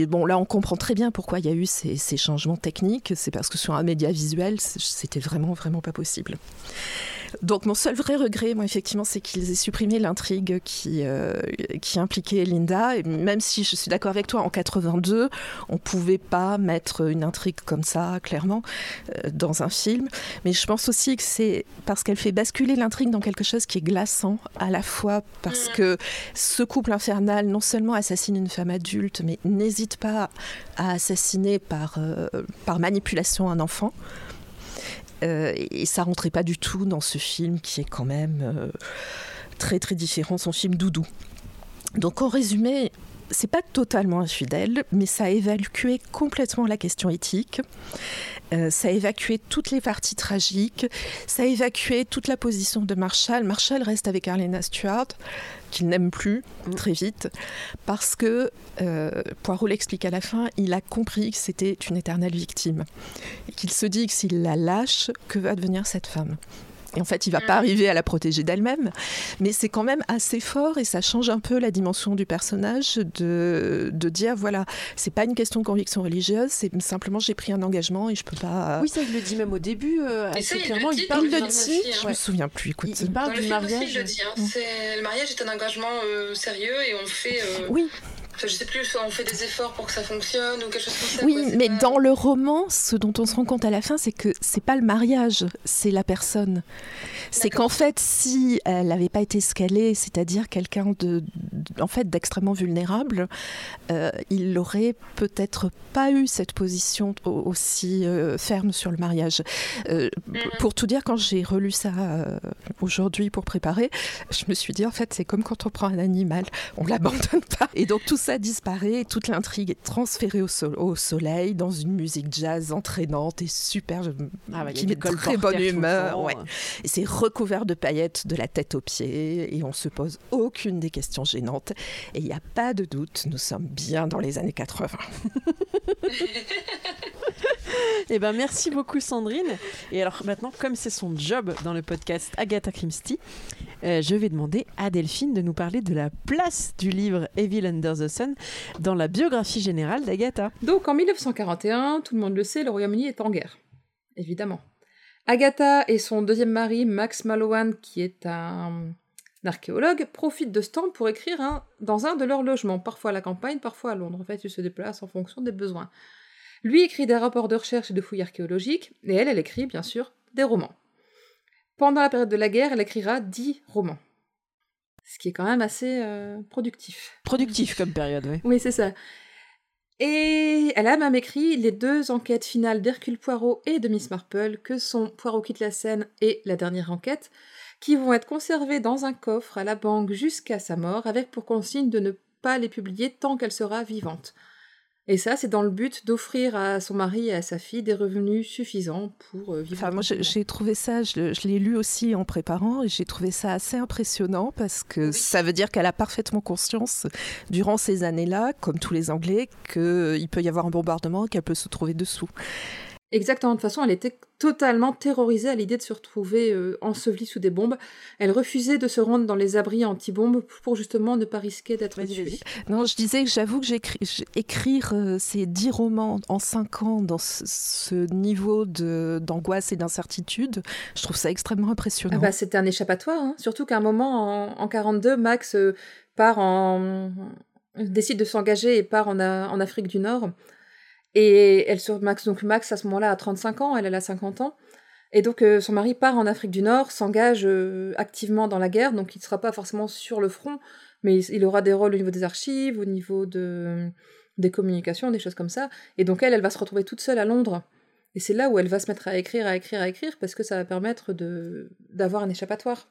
bon, là, on comprend très bien pourquoi il y a eu ces, ces changements techniques. C'est parce que sur un média visuel, c'était vraiment, vraiment pas possible. Donc mon seul vrai regret, moi effectivement, c'est qu'ils aient supprimé l'intrigue qui, euh, impliquait Linda. Même si je suis d'accord avec toi, en 82, on pouvait pas mettre une intrigue comme ça, clairement, euh, dans un film. Mais je pense aussi que c'est parce qu'elle fait basculer l'intrigue dans quelque chose qui est glaçant, à la fois parce que ce couple infernal non seulement assassine une femme adulte, mais n'hésite pas à assassiner par, euh, par manipulation un enfant. Euh, et ça rentrait pas du tout dans ce film qui est quand même euh, très très différent, son film Doudou. Donc en résumé, c'est pas totalement infidèle, mais ça a évacué complètement la question éthique. Euh, ça a évacué toutes les parties tragiques, ça a évacué toute la position de Marshall. Marshall reste avec Arlena Stewart, qu'il n'aime plus mm. très vite, parce que, euh, Poirot l'explique à la fin, il a compris que c'était une éternelle victime. Et qu'il se dit que s'il la lâche, que va devenir cette femme et en fait, il va pas arriver à la protéger d'elle-même, mais c'est quand même assez fort et ça change un peu la dimension du personnage de, de dire voilà, c'est pas une question de conviction religieuse, c'est simplement j'ai pris un engagement et je peux pas. Oui, ça il le dit même au début. Euh, assez clairement, il, parle de dit. Hein. Je me souviens plus. Écoute, il, parle du mariage. le, dit, hein. Mm. le mariage est un engagement euh, sérieux et on fait. Euh, oui. Je sais plus, soit on fait des efforts pour que ça fonctionne ou quelque chose comme ça. Oui, mais dans le roman, ce dont on se rend compte à la fin, c'est que c'est pas le mariage, c'est la personne. C'est qu'en fait, si elle n'avait pas été escalée, c'est-à-dire quelqu'un de, en fait, d'extrêmement vulnérable, euh, il n'aurait peut-être pas eu cette position aussi euh, ferme sur le mariage. Euh, mm-hmm. Pour tout dire, quand j'ai relu ça aujourd'hui pour préparer, je me suis dit en fait, c'est comme quand on prend un animal, on l'abandonne pas. Et donc tout ça disparaît, toute l'intrigue est transférée au, au, soleil dans une musique jazz entraînante et super, ah qui met de très bonne humeur. Ouais. Et c'est recouvert de paillettes de la tête aux pieds et on se pose aucune des questions gênantes. Et il n'y a pas de doute, nous sommes bien dans les années 80. *laughs* *laughs* Eh ben merci beaucoup Sandrine. Et alors maintenant, comme c'est son job dans le podcast Agatha Christie, euh, je vais demander à Delphine de nous parler de la place du livre Evil Under the Sun dans la biographie générale d'Agatha. Donc en 1941, tout le monde le sait, le Royaume-Uni est en guerre, évidemment. Agatha et son deuxième mari, Max Mallowan, qui est un, archéologue, profitent de ce temps pour écrire dans un de leurs logements, parfois à la campagne, parfois à Londres. En fait, ils se déplacent en fonction des besoins. Lui écrit des rapports de recherche et de fouilles archéologiques, et elle, elle écrit, bien sûr, des romans. Pendant la période de la guerre, elle écrira dix romans. Ce qui est quand même assez euh, productif. Productif comme période, oui. Oui, c'est ça. Et elle a même écrit les deux enquêtes finales d'Hercule Poirot et de Miss Marple, que sont Poirot quitte la scène et la dernière enquête, qui vont être conservées dans un coffre à la banque jusqu'à sa mort, avec pour consigne de ne pas les publier tant qu'elle sera vivante. Et ça, c'est dans le but d'offrir à son mari et à sa fille des revenus suffisants pour euh, vivre. Enfin, moi, j'ai trouvé ça, je, l'ai lu aussi en préparant, et j'ai trouvé ça assez impressionnant parce que ça veut dire qu'elle a parfaitement conscience, durant ces années-là, comme tous les Anglais, qu'il peut y avoir un bombardement, qu'elle peut se trouver dessous. Exactement, de toute façon, elle était totalement terrorisée à l'idée de se retrouver euh, ensevelie sous des bombes. Elle refusait de se rendre dans les abris anti-bombes pour justement ne pas risquer d'être tuée. Non, je disais que j'avoue que écrire euh, ces dix romans en cinq ans dans ce, niveau d'angoisse et d'incertitude, je trouve ça extrêmement impressionnant. Ah bah, C'était un échappatoire, hein. surtout qu'à un moment, en, en 42, Max euh, part en décide de s'engager et part en, en Afrique du Nord et elle sur Max, donc Max à ce moment-là a 35 ans, elle, elle a 50 ans. Et donc euh, son mari part en Afrique du Nord, s'engage euh, activement dans la guerre, donc il ne sera pas forcément sur le front, mais il, aura des rôles au niveau des archives, au niveau de, des communications, des choses comme ça. Et donc elle, elle va se retrouver toute seule à Londres. Et c'est là où elle va se mettre à écrire, à écrire, à écrire, parce que ça va permettre de, d'avoir un échappatoire.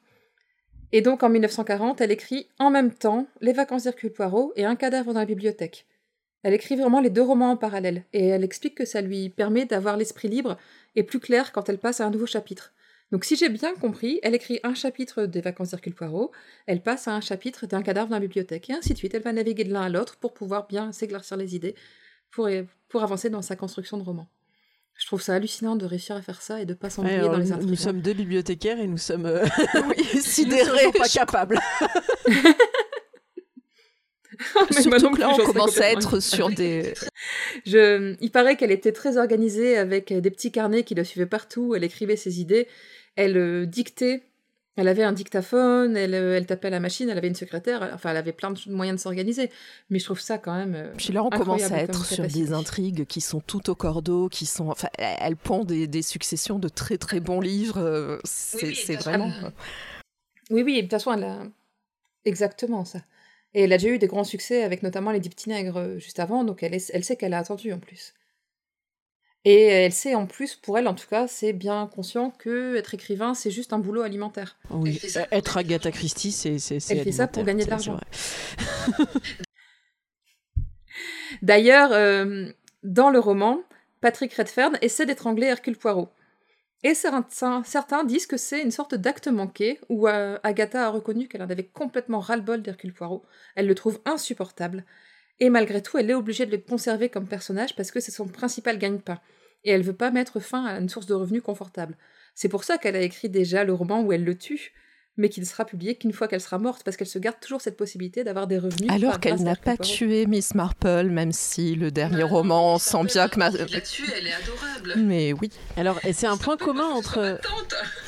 Et donc en 1940, elle écrit en même temps Les vacances d'Hercule Poirot et Un cadavre dans la bibliothèque. Elle écrit vraiment les deux romans en parallèle, et elle explique que ça lui permet d'avoir l'esprit libre et plus clair quand elle passe à un nouveau chapitre. Donc si j'ai bien compris, elle écrit un chapitre des vacances d'Hercule Poirot, elle passe à un chapitre d'un cadavre dans la bibliothèque, et ainsi de suite. Elle va naviguer de l'un à l'autre pour pouvoir bien s'éclaircir les idées, pour, pour avancer dans sa construction de roman. Je trouve ça hallucinant de réussir à faire ça et de pas s'ennuyer dans les intrigues. Nous sommes deux bibliothécaires et nous sommes euh, *laughs* *laughs* sidérés, pas capables. *laughs* *laughs* mais Surtout que là, on commence à être sur des... *laughs* Je... Il paraît qu'elle était très organisée avec des petits carnets qui la suivaient partout. Elle écrivait ses idées. Elle euh, dictait. Elle avait un dictaphone, elle, euh, elle tapait à la machine, elle avait une secrétaire, enfin elle avait plein de moyens de s'organiser. Mais je trouve ça quand même. Euh, Puis là on commence à être sur des intrigues qui sont tout au cordeau, qui sont. Enfin, elle pond des, des successions de très très bons livres. C'est vraiment. Oui, oui, de toute façon, elle a. Exactement ça. Et elle a déjà eu des grands succès avec notamment Les Dix Petits Nègres euh, juste avant, donc elle, elle sait qu'elle a attendu en plus. Et elle sait en plus, pour elle en tout cas, c'est bien conscient que être écrivain, c'est juste un boulot alimentaire. Oui, être Agatha Christie, c'est. Elle fait ça pour gagner de l'argent. *laughs* D'ailleurs, euh, dans le roman, Patrick Redfern essaie d'étrangler Hercule Poirot. Et certains disent que c'est une sorte d'acte manqué, où euh, Agatha a reconnu qu'elle en avait complètement ras-le-bol d'Hercule Poirot. Elle le trouve insupportable. Et malgré tout, elle est obligée de le conserver comme personnage parce que c'est son principal gagne-pain. Et elle veut pas mettre fin à une source de revenus confortable. C'est pour ça qu'elle a écrit déjà le roman où elle le tue, mais qui ne sera publié qu'une fois qu'elle sera morte, parce qu'elle se garde toujours cette possibilité d'avoir des revenus. Alors qu'elle n'a pas tué Miss Marple, même si le dernier roman sent bien que ma... La tue, elle est adorable. Mais oui. Alors, et c'est un point commun entre,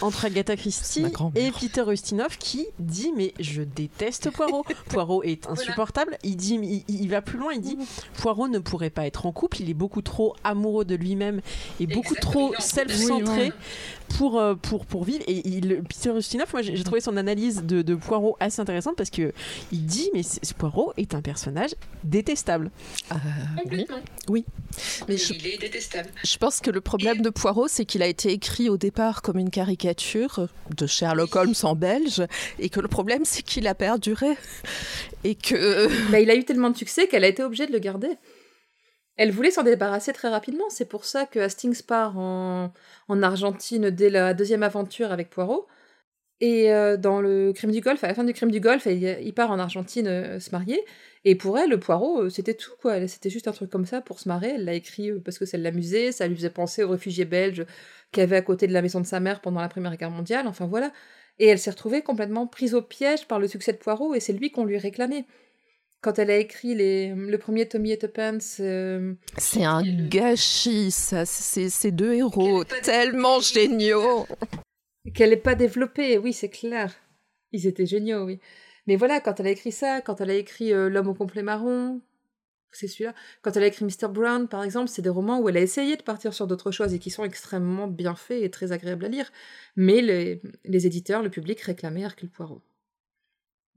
entre Agatha Christie et Peter Ustinov qui dit mais je déteste Poirot. *laughs* Poirot est insupportable. Il dit, il, va plus loin. Il dit Poirot ne pourrait pas être en couple. Il est beaucoup trop amoureux de lui-même et beaucoup trop self-centré pour, pour vivre. Et il, Peter Ustinov, moi j'ai trouvé son analyse de, de, Poirot assez intéressante parce que il dit mais Poirot est un personnage détestable. Euh, Complètement. Oui. Mais je, il est détestable. Je pense que le problème de Poirot, c'est qu'il a été écrit au départ comme une caricature de Sherlock Holmes en belge et que le problème, c'est qu'il a perduré. Et que. Bah, il a eu tellement de succès qu'elle a été obligée de le garder. Elle voulait s'en débarrasser très rapidement. C'est pour ça que Hastings part en, Argentine dès la deuxième aventure avec Poirot. Et euh, dans le crime du Golfe, à la fin du crime du Golfe, il part en Argentine euh, se marier. Et pour elle, le Poirot, euh, c'était tout, quoi. C'était juste un truc comme ça pour se marrer. Elle l'a écrit parce que ça l'amusait, ça lui faisait penser aux réfugiés belges qu'il avait à côté de la maison de sa mère pendant la Première Guerre mondiale. Enfin voilà. Et elle s'est retrouvée complètement prise au piège par le succès de Poirot, et c'est lui qu'on lui réclamait quand elle a écrit les, le premier Tommy et Tuppence. Euh, c'est un gâchis, ça. C'est ces deux héros tellement géniaux. Qu'elle n'est pas développée, oui, c'est clair. Ils étaient géniaux, oui. Mais voilà, quand elle a écrit ça, quand elle a écrit euh, L'homme au complet marron, c'est celui-là. Quand elle a écrit Mr. Brown, par exemple, c'est des romans où elle a essayé de partir sur d'autres choses et qui sont extrêmement bien faits et très agréables à lire. Mais les, les éditeurs, le public réclamaient Hercule Poirot.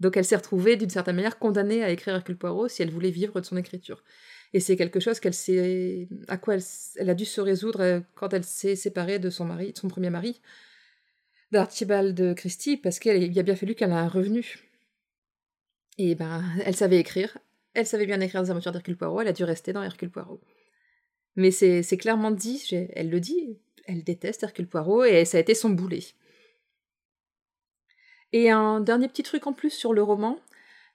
Donc elle s'est retrouvée d'une certaine manière condamnée à écrire Hercule Poirot si elle voulait vivre de son écriture. Et c'est quelque chose qu'elle s'est, à quoi elle, a dû se résoudre euh, quand elle s'est séparée de son mari, son premier mari, d'Archibald Christie, parce qu'il a bien fallu qu'elle ait un revenu. Et ben, elle savait écrire, elle savait bien écrire des aventures d'Hercule Poirot, elle a dû rester dans Hercule Poirot. Mais c'est clairement dit, elle le dit, elle déteste Hercule Poirot et ça a été son boulet. Et un dernier petit truc en plus sur le roman.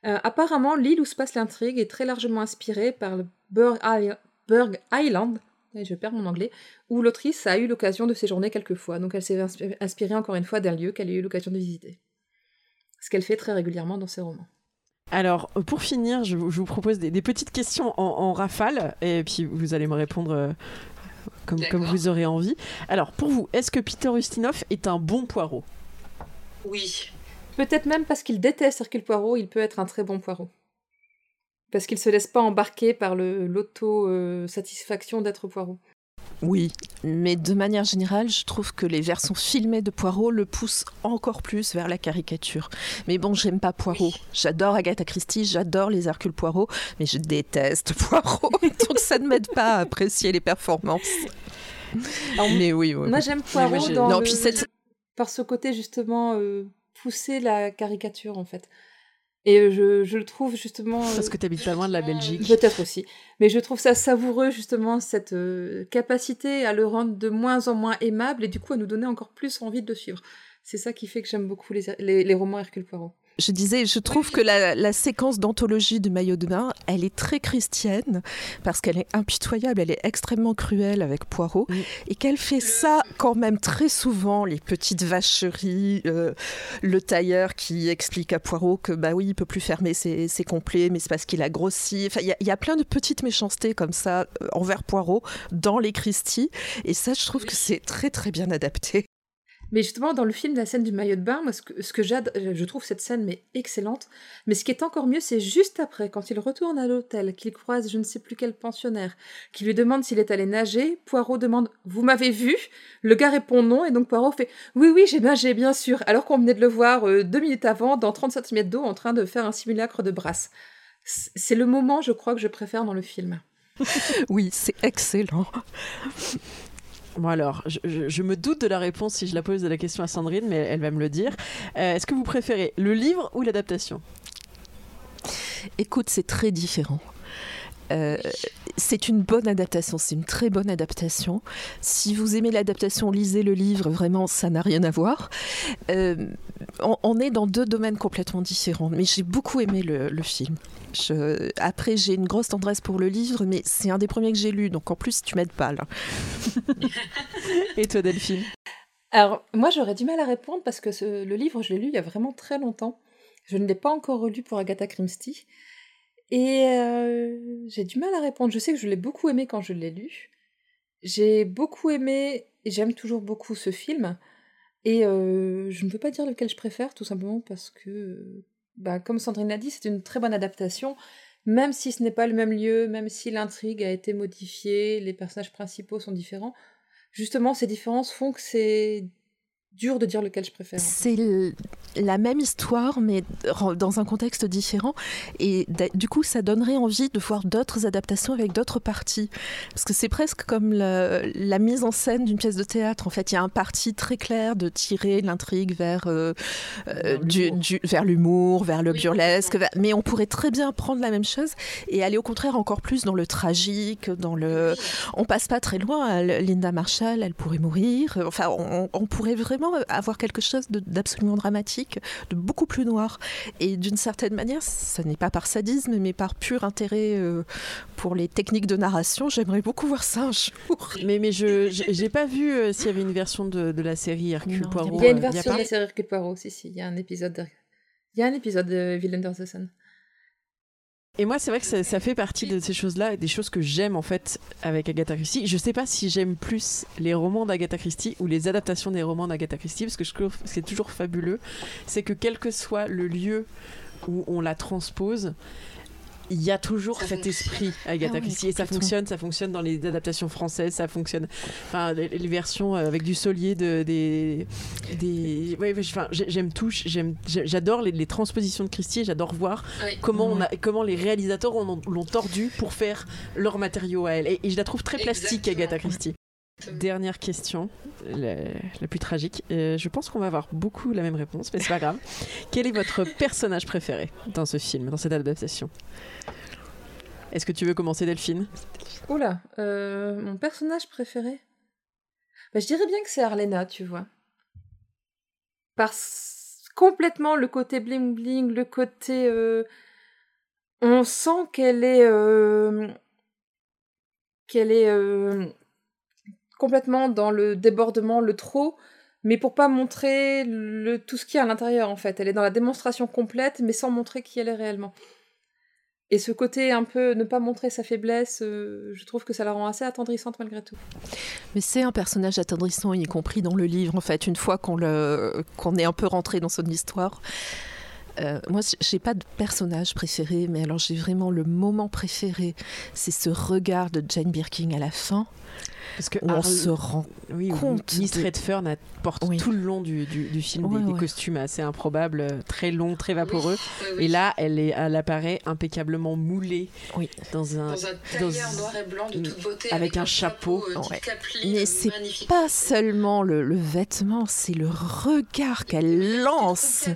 Euh, apparemment, l'île où se passe l'intrigue est très largement inspirée par le Burg, Island, je perds mon anglais, où l'autrice a eu l'occasion de séjourner quelques fois. Donc elle s'est inspirée encore une fois d'un lieu qu'elle a eu l'occasion de visiter. Ce qu'elle fait très régulièrement dans ses romans. Alors, pour finir, je vous, propose des, petites questions en, rafale, et puis vous allez me répondre euh, comme, comme, vous aurez envie. Alors, pour vous, est-ce que Peter Ustinov est un bon poireau? Oui. Peut-être même parce qu'il déteste Hercule Poirot, il peut être un très bon Poirot. Parce qu'il se laisse pas embarquer par l'auto-satisfaction d'être Poirot. Oui, mais de manière générale, je trouve que les versions filmées de Poirot le poussent encore plus vers la caricature. Mais bon, j'aime pas Poirot. J'adore Agatha Christie, j'adore les Hercule Poirot, mais je déteste *laughs* Poirot. donc ça ne m'aide pas à apprécier les performances. mais oui, Moi j'aime Poirot dans par ce côté justement euh, pousser la caricature en fait. Et je, je, le trouve justement. Parce que tu habites pas loin de la Belgique. Peut-être aussi. Mais je trouve ça savoureux, justement, cette euh, capacité à le rendre de moins en moins aimable et du coup à nous donner encore plus envie de le suivre. C'est ça qui fait que j'aime beaucoup les, les, les romans Hercule Poirot. Je disais, je trouve que la, séquence d'anthologie du maillot de bain, elle est très christienne parce qu'elle est impitoyable, elle est extrêmement cruelle avec Poirot et qu'elle fait ça quand même très souvent, les petites vacheries, euh, le tailleur qui explique à Poirot que bah oui, il peut plus fermer ses, complets, mais c'est parce qu'il a grossi. Enfin, il y, a plein de petites méchancetés comme ça euh, envers Poirot dans les Christie et ça, je trouve que c'est très très bien adapté. Mais justement, dans le film, la scène du maillot de bain, moi, ce que, j'adore, je trouve cette scène mais excellente. Mais ce qui est encore mieux, c'est juste après, quand il retourne à l'hôtel, qu'il croise je ne sais plus quel pensionnaire, qui lui demande s'il est allé nager. Poirot demande Vous m'avez vu? Le gars répond non, et donc Poirot fait Oui, oui, j'ai nagé, bien sûr. Alors qu'on venait de le voir euh, deux minutes avant, dans 30 cm d'eau, en train de faire un simulacre de brasse. C'est le moment, je crois, que je préfère dans le film. *laughs* oui, c'est excellent. Bon alors, je, me doute de la réponse si je la pose de la question à Sandrine, mais elle va me le dire. Euh, est-ce que vous préférez le livre ou l'adaptation? Écoute, c'est très différent. Euh, c'est une bonne adaptation, c'est une très bonne adaptation. Si vous aimez l'adaptation, lisez le livre, vraiment, ça n'a rien à voir. Euh, on, est dans deux domaines complètement différents, mais j'ai beaucoup aimé le, film. après, j'ai une grosse tendresse pour le livre, mais c'est un des premiers que j'ai lu, donc en plus, tu m'aides pas là. *laughs* Et toi, Delphine? Alors, moi, j'aurais du mal à répondre parce que le livre, je l'ai lu il y a vraiment très longtemps. Je ne l'ai pas encore relu pour Agatha Christie. Et euh, j'ai du mal à répondre. Je sais que je l'ai beaucoup aimé quand je l'ai lu. J'ai beaucoup aimé et j'aime toujours beaucoup ce film. Et euh, je ne peux pas dire lequel je préfère, tout simplement parce que, bah, comme Sandrine l'a dit, c'est une très bonne adaptation. Même si ce n'est pas le même lieu, même si l'intrigue a été modifiée, les personnages principaux sont différents. Justement, ces différences font que c'est dur de dire lequel je préfère. C'est la même histoire, mais dans un contexte différent. Et du coup, ça donnerait envie de voir d'autres adaptations avec d'autres parties. Parce que c'est presque comme la, mise en scène d'une pièce de théâtre. En fait, il y a un parti très clair de tirer l'intrigue vers, euh, euh, du, vers l'humour, vers le burlesque. Mais on pourrait très bien prendre la même chose et aller au contraire encore plus dans le tragique, dans le. On passe pas très loin. Linda Marshall, elle pourrait mourir. Enfin, on pourrait vraiment avoir quelque chose d'absolument dramatique, de beaucoup plus noir. Et d'une certaine manière, ce n'est pas par sadisme, mais par pur intérêt euh, pour les techniques de narration. J'aimerais beaucoup voir ça un jour. Mais, mais je n'ai pas vu euh, s'il y avait une version de, de la série Hercule Poirot. Il y a une euh, version de la série Hercule Poirot, si, si. Il y a un épisode de, il y a un épisode de Villain the Sun. Et moi, c'est vrai que ça, fait partie de ces choses-là, des choses que j'aime en fait avec Agatha Christie. Je sais pas si j'aime plus les romans d'Agatha Christie ou les adaptations des romans d'Agatha Christie, parce que je trouve que c'est toujours fabuleux. C'est que quel que soit le lieu où on la transpose, il y a toujours cet esprit Agatha ah Christie et ça fonctionne ça fonctionne dans les adaptations françaises ça fonctionne enfin les, versions euh, avec du solier de des des ouais, enfin j'aime tout j'aime j'adore les, transpositions de Christie et j'adore voir comment on a comment les réalisateurs l'ont tordu pour faire leur matériau à elle et, je la trouve très plastique Agatha Christie Dernière question, la, plus tragique. Euh, je pense qu'on va avoir beaucoup la même réponse, mais c'est pas grave. Quel est votre personnage préféré dans ce film, dans cette adaptation? Est-ce que tu veux commencer, Delphine? Oula, euh, mon personnage préféré? Bah, Je dirais bien que c'est Arlena, tu vois. Parce complètement le côté bling bling, le côté. Euh, on sent qu'elle est. qu'elle est complètement dans le débordement, le trop, mais pour pas montrer le, tout ce qu'il y a à l'intérieur en fait. Elle est dans la démonstration complète, mais sans montrer qui elle est réellement. Et ce côté un peu ne pas montrer sa faiblesse, euh, je trouve que ça la rend assez attendrissante malgré tout. Mais c'est un personnage attendrissant, y compris dans le livre en fait, une fois qu'on est un peu rentré dans son histoire. Euh, moi, j'ai pas de personnage préféré, mais alors j'ai vraiment le moment préféré. C'est ce regard de Jane Birkin à la fin. Parce que on se rend oui, compte. Miss Redfern porte tout le long du, du, film des, costumes assez improbables, euh, très longs, très vaporeux. Et là, elle, est, elle apparaît impeccablement moulée dans un, dans un tailleur noir et blanc de toute beauté avec, un, chapeau. chapeau euh, Mais c'est pas seulement le, le vêtement, c'est le regard qu'elle lance.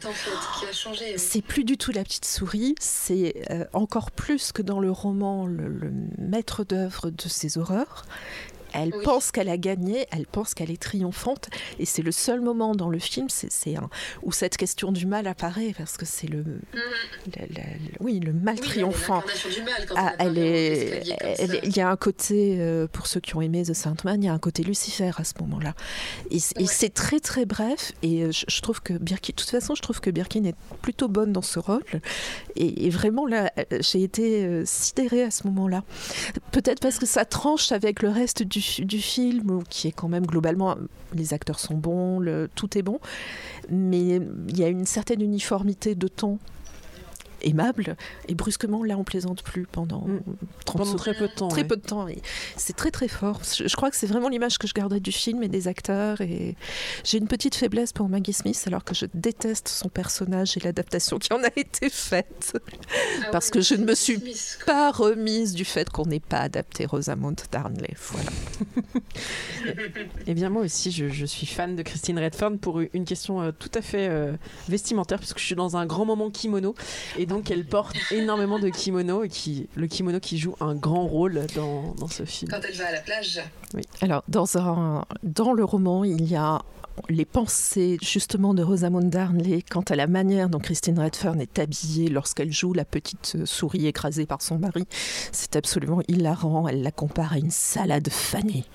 C'est plus du tout la petite souris, c'est euh, encore plus que dans le roman le, le maître d'œuvre de ces horreurs. Elle pense qu'elle a gagné, elle pense qu'elle est triomphante, et c'est le seul moment dans le film, c'est où cette question du mal apparaît parce que c'est le, oui, le mal triomphant. Ah, elle est, il y a un côté euh, pour ceux qui ont aimé The Sandman, il y a un côté Lucifer à ce moment-là, et, c'est très très bref. Et euh, je, trouve que Birkin, de toute façon, je trouve que Birkin est plutôt bonne dans ce rôle, et, vraiment là, euh, j'ai été sidérée à ce moment-là. Peut-être parce que ça tranche avec le reste du du, film, qui est quand même globalement, les acteurs sont bons, tout est bon, mais il y a une certaine uniformité de ton aimable et brusquement là on plaisante plus pendant, mm. très peu de temps très peu de temps c'est très très fort. Je, crois que c'est vraiment l'image que je garderai du film et des acteurs et j'ai une petite faiblesse pour Maggie Smith alors que je déteste son personnage et l'adaptation qui en a été faite. Ah parce que je ne me suis pas remise du fait qu'on n'ait pas adapté Rosamund Darnley. Voilà. Et eh bien moi aussi je, suis fan de Christine Redford pour une question euh, tout à fait euh, vestimentaire parce que je suis dans un grand moment kimono. Et donc elle porte énormément de kimono et qui, le kimono qui joue un grand rôle dans, dans ce film. Quand elle va à la plage. Oui. Alors dans, un, dans le roman, il y a les pensées justement de Rosamund Darnley quant à la manière dont Christine Redfern est habillée lorsqu'elle joue la petite souris écrasée par son mari. C'est absolument hilarant. Elle la compare à une salade fanée.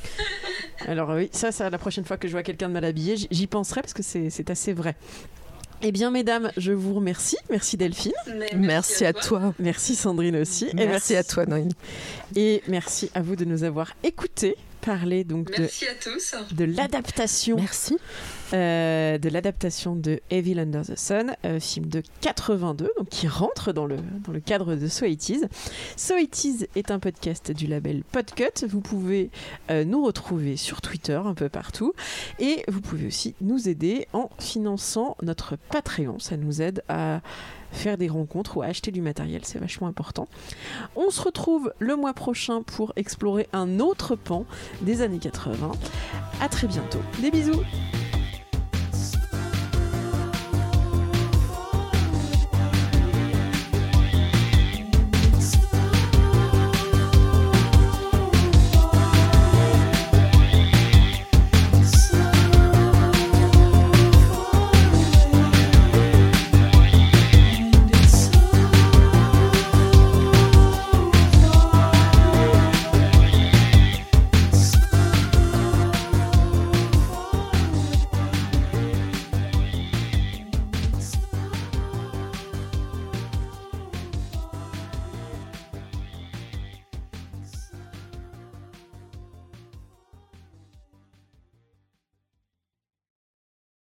*laughs* Alors oui, ça, c'est la prochaine fois que je vois quelqu'un de mal habillé, j'y penserai parce que c'est assez vrai. Eh bien, mesdames, je vous remercie. Merci Delphine. merci, à, toi. Merci Sandrine aussi. Merci, et merci à toi Noémie. Et merci à vous de nous avoir écoutés parler donc Merci de, à tous. de l'adaptation. Merci. Euh, de l'adaptation de Evil Under the Sun, euh, film de 82, donc qui rentre dans le, dans le cadre de So It Is. So It Is est un podcast du label Podcut. Vous pouvez euh, nous retrouver sur Twitter, un peu partout. Et vous pouvez aussi nous aider en finançant notre Patreon. Ça nous aide à faire des rencontres ou acheter du matériel, c'est vachement important. On se retrouve le mois prochain pour explorer un autre pan des années 80. À très bientôt. Des bisous